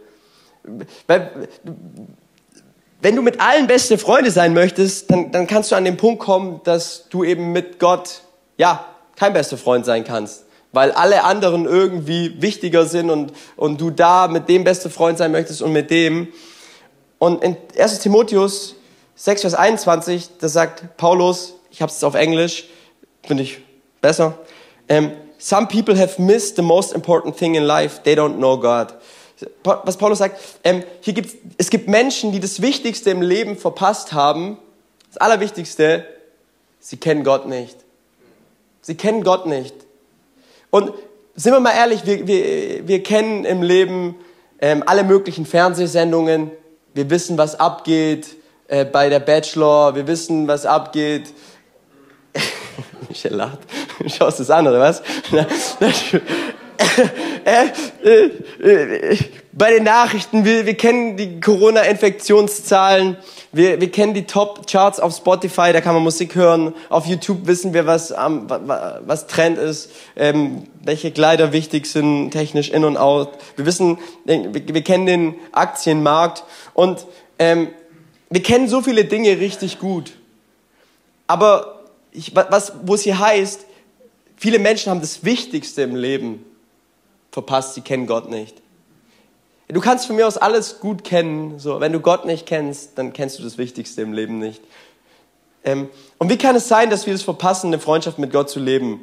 Wenn du mit allen beste Freunde sein möchtest, dann, dann kannst du an den Punkt kommen, dass du eben mit Gott, ja, kein bester Freund sein kannst. Weil alle anderen irgendwie wichtiger sind und, und du da mit dem beste Freund sein möchtest und mit dem. Und in 1 Timotheus 6, Vers 21, da sagt Paulus, ich habe es auf Englisch, finde ich besser. Um, Some people have missed the most important thing in life. They don't know God. Was Paulus sagt, ähm, hier gibt's, es gibt Menschen, die das Wichtigste im Leben verpasst haben. Das Allerwichtigste, sie kennen Gott nicht. Sie kennen Gott nicht. Und sind wir mal ehrlich, wir, wir, wir kennen im Leben ähm, alle möglichen Fernsehsendungen. Wir wissen, was abgeht äh, bei der Bachelor. Wir wissen, was abgeht Michelle lacht. Schaust es an, oder was? Äh, äh, äh, bei den Nachrichten, wir, wir kennen die Corona-Infektionszahlen, wir, wir kennen die Top-Charts auf Spotify, da kann man Musik hören, auf YouTube wissen wir, was, um, was Trend ist, ähm, welche Kleider wichtig sind, technisch in und out. Wir wissen, wir, wir kennen den Aktienmarkt und ähm, wir kennen so viele Dinge richtig gut. Aber ich, was, wo es hier heißt, viele Menschen haben das Wichtigste im Leben verpasst, sie kennen Gott nicht. Du kannst von mir aus alles gut kennen, so. Wenn du Gott nicht kennst, dann kennst du das Wichtigste im Leben nicht. Ähm, und wie kann es sein, dass wir es verpassen, eine Freundschaft mit Gott zu leben?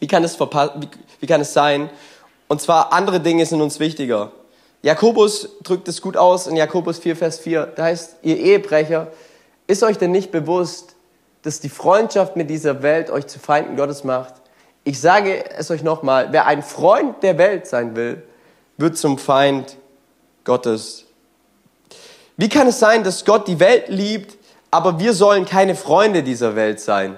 Wie kann es, wie, wie kann es sein? Und zwar andere Dinge sind uns wichtiger. Jakobus drückt es gut aus in Jakobus 4, Vers 4. Da heißt, ihr Ehebrecher, ist euch denn nicht bewusst, dass die Freundschaft mit dieser Welt euch zu Feinden Gottes macht. Ich sage es euch nochmal, wer ein Freund der Welt sein will, wird zum Feind Gottes. Wie kann es sein, dass Gott die Welt liebt, aber wir sollen keine Freunde dieser Welt sein?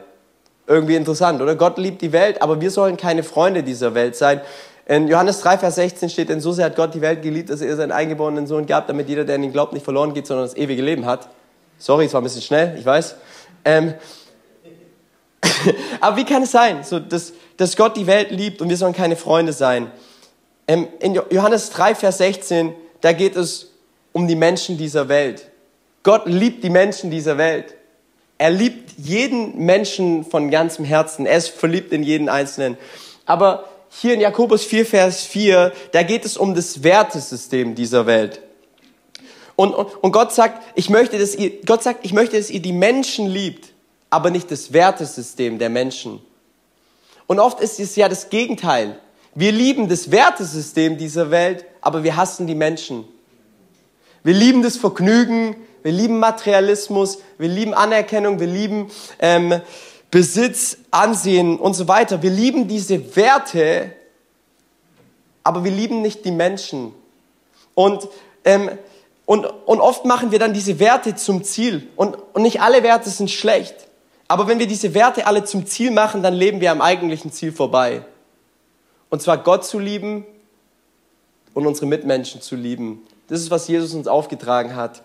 Irgendwie interessant, oder? Gott liebt die Welt, aber wir sollen keine Freunde dieser Welt sein. In Johannes 3, Vers 16 steht, denn so sehr hat Gott die Welt geliebt, dass er seinen eingeborenen Sohn gab, damit jeder, der an ihn glaubt, nicht verloren geht, sondern das ewige Leben hat. Sorry, es war ein bisschen schnell, ich weiß. Ähm, aber wie kann es sein, so, dass, dass Gott die Welt liebt und wir sollen keine Freunde sein? Ähm, in Johannes 3, Vers 16, da geht es um die Menschen dieser Welt. Gott liebt die Menschen dieser Welt. Er liebt jeden Menschen von ganzem Herzen. Er ist verliebt in jeden Einzelnen. Aber hier in Jakobus 4, Vers 4, da geht es um das Wertesystem dieser Welt. Und, und, und Gott sagt, ich möchte, dass ihr, Gott sagt, ich möchte, dass ihr die Menschen liebt, aber nicht das Wertesystem der Menschen. Und oft ist es ja das Gegenteil. Wir lieben das Wertesystem dieser Welt, aber wir hassen die Menschen. Wir lieben das Vergnügen, wir lieben Materialismus, wir lieben Anerkennung, wir lieben ähm, Besitz, Ansehen und so weiter. Wir lieben diese Werte, aber wir lieben nicht die Menschen. Und ähm, und, und oft machen wir dann diese Werte zum Ziel. Und, und nicht alle Werte sind schlecht. Aber wenn wir diese Werte alle zum Ziel machen, dann leben wir am eigentlichen Ziel vorbei. Und zwar Gott zu lieben und unsere Mitmenschen zu lieben. Das ist, was Jesus uns aufgetragen hat.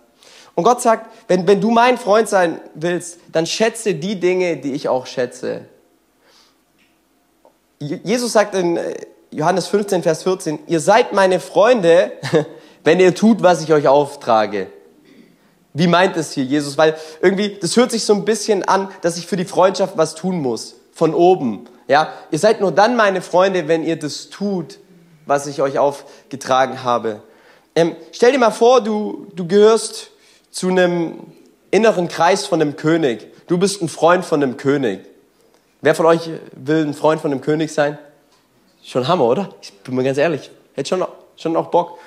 Und Gott sagt, wenn, wenn du mein Freund sein willst, dann schätze die Dinge, die ich auch schätze. Jesus sagt in Johannes 15, Vers 14, ihr seid meine Freunde, wenn ihr tut, was ich euch auftrage. Wie meint es hier Jesus? Weil irgendwie, das hört sich so ein bisschen an, dass ich für die Freundschaft was tun muss. Von oben. Ja, ihr seid nur dann meine Freunde, wenn ihr das tut, was ich euch aufgetragen habe. Ähm, stell dir mal vor, du, du gehörst zu einem inneren Kreis von einem König. Du bist ein Freund von einem König. Wer von euch will ein Freund von dem König sein? Schon Hammer, oder? Ich bin mir ganz ehrlich. Hätte schon, schon auch Bock.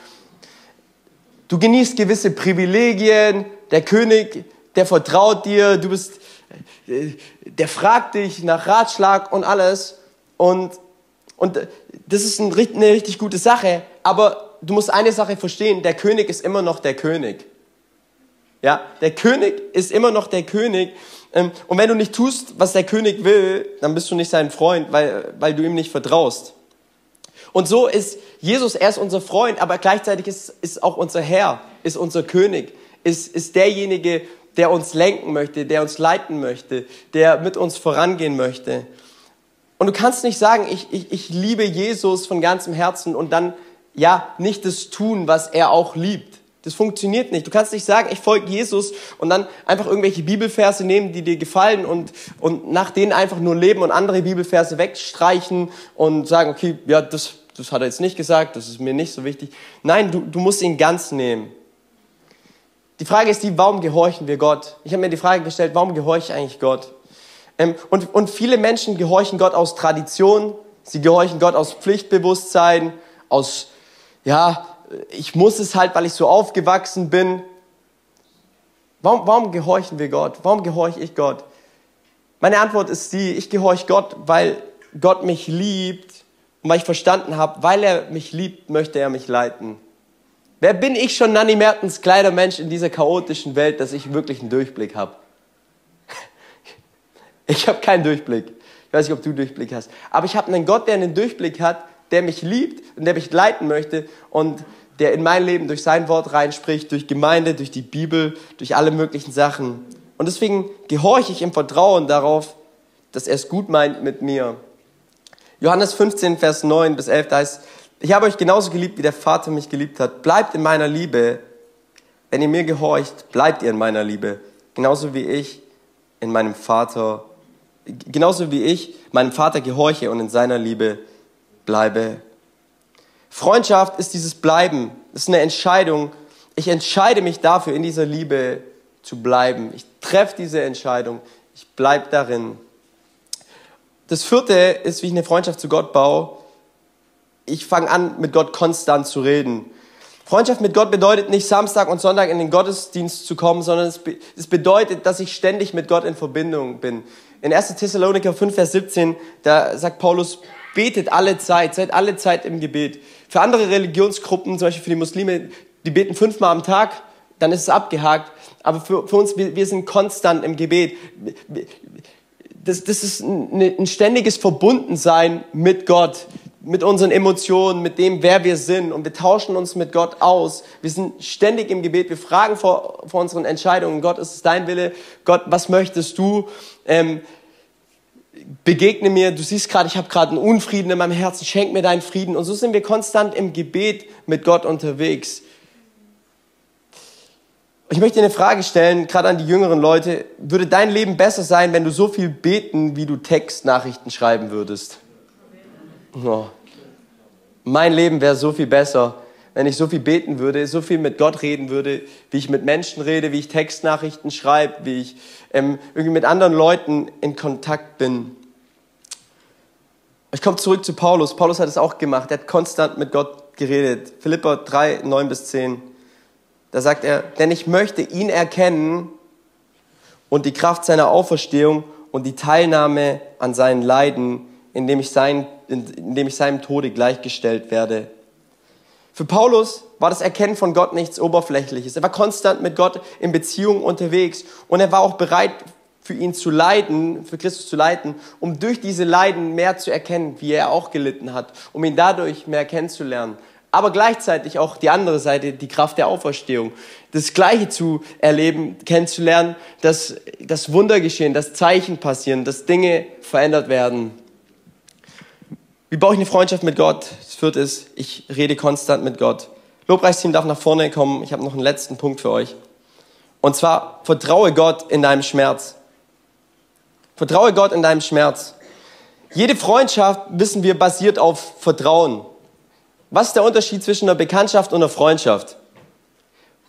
Du genießt gewisse Privilegien. Der König, der vertraut dir. Du bist, der fragt dich nach Ratschlag und alles. Und, und das ist eine richtig gute Sache. Aber du musst eine Sache verstehen. Der König ist immer noch der König. Ja, der König ist immer noch der König. Ähm, und wenn du nicht tust, was der König will, dann bist du nicht sein Freund, weil, weil du ihm nicht vertraust. Und so ist Jesus, er ist unser Freund, aber gleichzeitig ist, ist auch unser Herr, ist unser König, ist, ist derjenige, der uns lenken möchte, der uns leiten möchte, der mit uns vorangehen möchte. Und du kannst nicht sagen, ich, ich, ich liebe Jesus von ganzem Herzen und dann ja nicht das tun, was er auch liebt. Das funktioniert nicht. Du kannst nicht sagen, ich folge Jesus und dann einfach irgendwelche Bibelverse nehmen, die dir gefallen und, und nach denen einfach nur leben und andere Bibelverse wegstreichen und sagen, okay, ja, das, das hat er jetzt nicht gesagt, das ist mir nicht so wichtig. Nein, du, du musst ihn ganz nehmen. Die Frage ist die, warum gehorchen wir Gott? Ich habe mir die Frage gestellt, warum gehorche ich eigentlich Gott? Ähm, und, und viele Menschen gehorchen Gott aus Tradition, sie gehorchen Gott aus Pflichtbewusstsein, aus, ja, ich muss es halt, weil ich so aufgewachsen bin. Warum, warum gehorchen wir Gott? Warum gehorche ich Gott? Meine Antwort ist die, ich gehorche Gott, weil Gott mich liebt und weil ich verstanden habe, weil er mich liebt, möchte er mich leiten. Wer bin ich schon, Nanny Mertens, kleiner Mensch in dieser chaotischen Welt, dass ich wirklich einen Durchblick habe? Ich habe keinen Durchblick. Ich weiß nicht, ob du Durchblick hast. Aber ich habe einen Gott, der einen Durchblick hat, der mich liebt und der mich leiten möchte. Und der in mein Leben durch sein Wort reinspricht, durch Gemeinde, durch die Bibel, durch alle möglichen Sachen. Und deswegen gehorche ich im Vertrauen darauf, dass er es gut meint mit mir. Johannes 15, Vers 9 bis 11, da heißt, ich habe euch genauso geliebt, wie der Vater mich geliebt hat. Bleibt in meiner Liebe. Wenn ihr mir gehorcht, bleibt ihr in meiner Liebe. Genauso wie ich in meinem Vater, genauso wie ich meinem Vater gehorche und in seiner Liebe bleibe. Freundschaft ist dieses Bleiben, das ist eine Entscheidung. Ich entscheide mich dafür, in dieser Liebe zu bleiben. Ich treffe diese Entscheidung, ich bleibe darin. Das vierte ist, wie ich eine Freundschaft zu Gott baue. Ich fange an, mit Gott konstant zu reden. Freundschaft mit Gott bedeutet nicht Samstag und Sonntag in den Gottesdienst zu kommen, sondern es, bedeutet, dass ich ständig mit Gott in Verbindung bin. In 1. Thessaloniker 5, Vers 17, da sagt Paulus, betet alle Zeit, seid alle Zeit im Gebet. Für andere Religionsgruppen, zum Beispiel für die Muslime, die beten fünfmal am Tag, dann ist es abgehakt. Aber für, für uns, wir, wir sind konstant im Gebet. Das, das ist ein, ein ständiges Verbundensein mit Gott, mit unseren Emotionen, mit dem, wer wir sind. Und wir tauschen uns mit Gott aus. Wir sind ständig im Gebet. Wir fragen vor, vor unseren Entscheidungen, Gott, ist es dein Wille? Gott, was möchtest du? Ähm, begegne mir, du siehst gerade, ich habe gerade einen Unfrieden in meinem Herzen, schenk mir deinen Frieden. Und so sind wir konstant im Gebet mit Gott unterwegs. Ich möchte dir eine Frage stellen, gerade an die jüngeren Leute. Würde dein Leben besser sein, wenn du so viel beten, wie du Textnachrichten schreiben würdest? Oh. Mein Leben wäre so viel besser, wenn ich so viel beten würde, so viel mit Gott reden würde, wie ich mit Menschen rede, wie ich Textnachrichten schreibe, wie ich ähm, irgendwie mit anderen Leuten in Kontakt bin. Ich komme zurück zu Paulus. Paulus hat es auch gemacht. Er hat konstant mit Gott geredet. Philippa 3, 9 bis 10. Da sagt er, denn ich möchte ihn erkennen und die Kraft seiner Auferstehung und die Teilnahme an seinen Leiden, indem ich, sein, indem ich seinem Tode gleichgestellt werde. Für Paulus war das Erkennen von Gott nichts Oberflächliches. Er war konstant mit Gott in Beziehung unterwegs und er war auch bereit, für ihn zu leiden, für Christus zu leiden, um durch diese Leiden mehr zu erkennen, wie er auch gelitten hat, um ihn dadurch mehr kennenzulernen. Aber gleichzeitig auch die andere Seite, die Kraft der Auferstehung. Das Gleiche zu erleben, kennenzulernen, dass das Wunder geschehen, dass Zeichen passieren, dass Dinge verändert werden. Wie baue ich eine Freundschaft mit Gott? Das vierte ist, ich rede konstant mit Gott. Lobpreisteam darf nach vorne kommen. Ich habe noch einen letzten Punkt für euch. Und zwar, vertraue Gott in deinem Schmerz. Vertraue Gott in deinem Schmerz. Jede Freundschaft, wissen wir, basiert auf Vertrauen. Was ist der Unterschied zwischen einer Bekanntschaft und einer Freundschaft?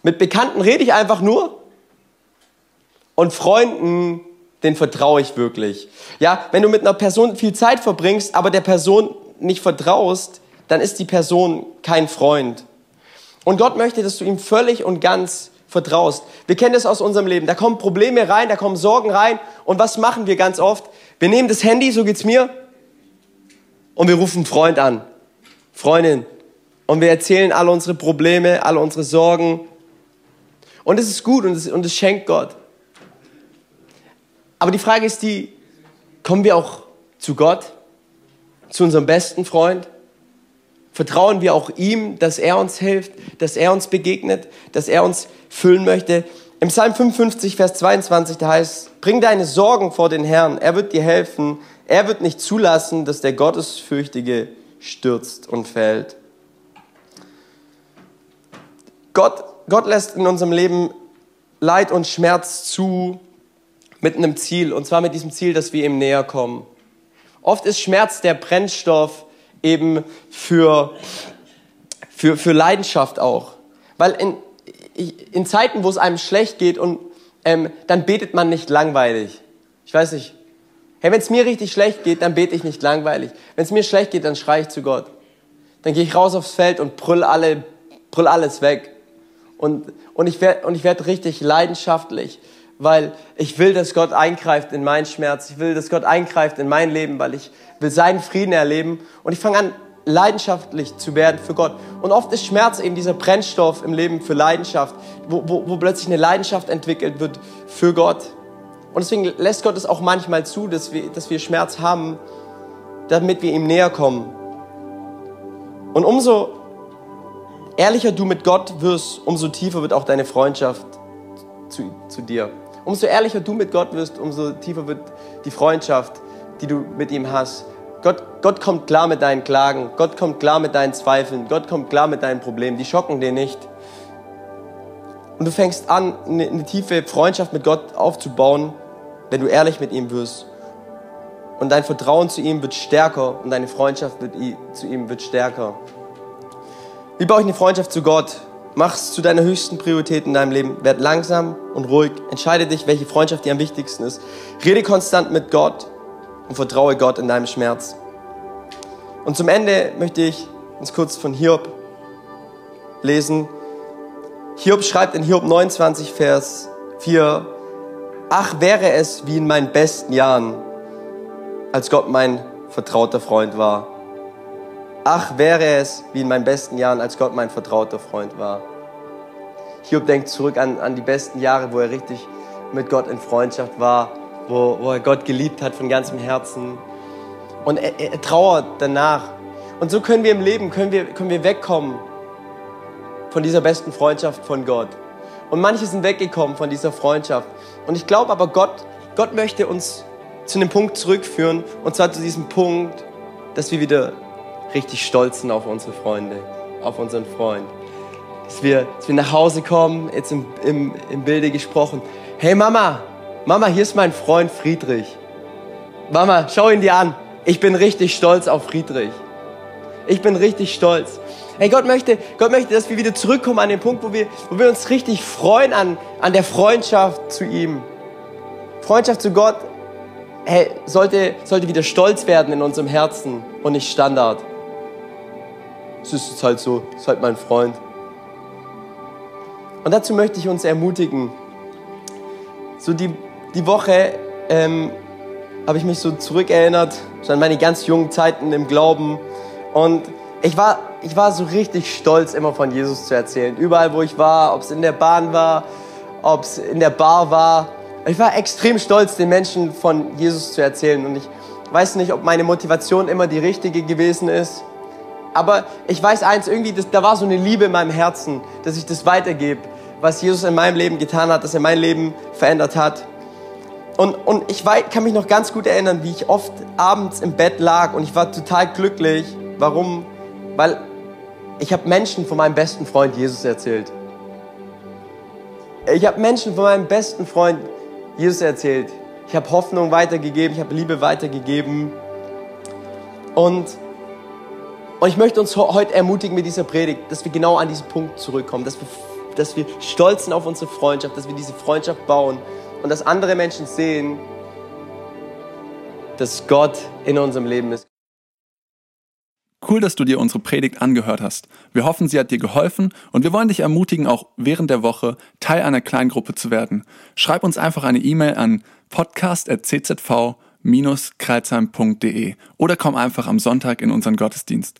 Mit Bekannten rede ich einfach nur und Freunden den vertraue ich wirklich. Ja, wenn du mit einer Person viel Zeit verbringst, aber der Person nicht vertraust, dann ist die Person kein Freund. Und Gott möchte, dass du ihm völlig und ganz vertraust. Wir kennen das aus unserem Leben. Da kommen Probleme rein, da kommen Sorgen rein. Und was machen wir ganz oft? Wir nehmen das Handy, so geht's mir, und wir rufen einen Freund an, Freundin. Und wir erzählen alle unsere Probleme, alle unsere Sorgen. Und es ist gut und es, und es schenkt Gott. Aber die Frage ist die, kommen wir auch zu Gott, zu unserem besten Freund? Vertrauen wir auch ihm, dass er uns hilft, dass er uns begegnet, dass er uns füllen möchte? Im Psalm 55, Vers 22, da heißt, bring deine Sorgen vor den Herrn, er wird dir helfen, er wird nicht zulassen, dass der Gottesfürchtige stürzt und fällt. Gott, Gott lässt in unserem Leben Leid und Schmerz zu mit einem Ziel, und zwar mit diesem Ziel, dass wir ihm näher kommen. Oft ist Schmerz der Brennstoff eben für, für, für Leidenschaft auch. Weil in, in Zeiten, wo es einem schlecht geht, und ähm, dann betet man nicht langweilig. Ich weiß nicht. Hey, wenn es mir richtig schlecht geht, dann bete ich nicht langweilig. Wenn es mir schlecht geht, dann schreie ich zu Gott. Dann gehe ich raus aufs Feld und brüll, alle, brüll alles weg. Und, und ich werde werd richtig leidenschaftlich, weil ich will, dass Gott eingreift in meinen Schmerz. Ich will, dass Gott eingreift in mein Leben, weil ich will seinen Frieden erleben. Und ich fange an, leidenschaftlich zu werden für Gott. Und oft ist Schmerz eben dieser Brennstoff im Leben für Leidenschaft, wo, wo, wo plötzlich eine Leidenschaft entwickelt wird für Gott. Und deswegen lässt Gott es auch manchmal zu, dass wir, dass wir Schmerz haben, damit wir ihm näher kommen. Und umso ehrlicher du mit Gott wirst, umso tiefer wird auch deine Freundschaft zu, zu dir. Umso ehrlicher du mit Gott wirst, umso tiefer wird die Freundschaft, die du mit ihm hast. Gott, Gott kommt klar mit deinen Klagen, Gott kommt klar mit deinen Zweifeln, Gott kommt klar mit deinen Problemen, die schocken dir nicht. Und du fängst an, eine, eine tiefe Freundschaft mit Gott aufzubauen, wenn du ehrlich mit ihm wirst. Und dein Vertrauen zu ihm wird stärker und deine Freundschaft wird, zu ihm wird stärker. Wie baue ich eine Freundschaft zu Gott? Mach es zu deiner höchsten Priorität in deinem Leben. Werd langsam und ruhig. Entscheide dich, welche Freundschaft dir am wichtigsten ist. Rede konstant mit Gott und vertraue Gott in deinem Schmerz. Und zum Ende möchte ich uns kurz von Hiob lesen. Hiob schreibt in Hiob 29, Vers 4, Ach, wäre es wie in meinen besten Jahren, als Gott mein vertrauter Freund war. Ach, wäre es wie in meinen besten Jahren, als Gott mein vertrauter Freund war. Hiob denkt zurück an, an die besten Jahre, wo er richtig mit Gott in Freundschaft war, wo, wo er Gott geliebt hat von ganzem Herzen. Und er, er trauert danach. Und so können wir im Leben, können wir, können wir wegkommen von dieser besten Freundschaft von Gott. Und manche sind weggekommen von dieser Freundschaft. Und ich glaube aber, Gott, Gott möchte uns zu einem Punkt zurückführen. Und zwar zu diesem Punkt, dass wir wieder richtig stolz sind auf unsere Freunde, auf unseren Freund. Dass wir, dass wir nach Hause kommen, jetzt im, im, im Bilde gesprochen. Hey Mama, Mama, hier ist mein Freund Friedrich. Mama, schau ihn dir an. Ich bin richtig stolz auf Friedrich. Ich bin richtig stolz. Hey, Gott möchte, Gott möchte, dass wir wieder zurückkommen an den Punkt, wo wir, wo wir uns richtig freuen an, an der Freundschaft zu ihm. Freundschaft zu Gott hey, sollte, sollte wieder stolz werden in unserem Herzen und nicht Standard. Es ist halt so, es ist halt mein Freund. Und dazu möchte ich uns ermutigen, so die, die Woche ähm, habe ich mich so zurückerinnert an meine ganz jungen Zeiten im Glauben. Und ich war, ich war so richtig stolz, immer von Jesus zu erzählen. Überall, wo ich war, ob es in der Bahn war, ob es in der Bar war. Ich war extrem stolz, den Menschen von Jesus zu erzählen. Und ich weiß nicht, ob meine Motivation immer die richtige gewesen ist. Aber ich weiß eins, irgendwie, das, da war so eine Liebe in meinem Herzen, dass ich das weitergebe was Jesus in meinem Leben getan hat, dass er mein Leben verändert hat. Und, und ich kann mich noch ganz gut erinnern, wie ich oft abends im Bett lag und ich war total glücklich. Warum? Weil ich habe Menschen von meinem besten Freund Jesus erzählt. Ich habe Menschen von meinem besten Freund Jesus erzählt. Ich habe Hoffnung weitergegeben, ich habe Liebe weitergegeben. Und, und ich möchte uns heute ermutigen mit dieser Predigt, dass wir genau an diesen Punkt zurückkommen, dass wir dass wir stolz sind auf unsere Freundschaft, dass wir diese Freundschaft bauen und dass andere Menschen sehen, dass Gott in unserem Leben ist. Cool, dass du dir unsere Predigt angehört hast. Wir hoffen, sie hat dir geholfen und wir wollen dich ermutigen, auch während der Woche Teil einer Kleingruppe zu werden. Schreib uns einfach eine E-Mail an podcast.czv-kreuzheim.de oder komm einfach am Sonntag in unseren Gottesdienst.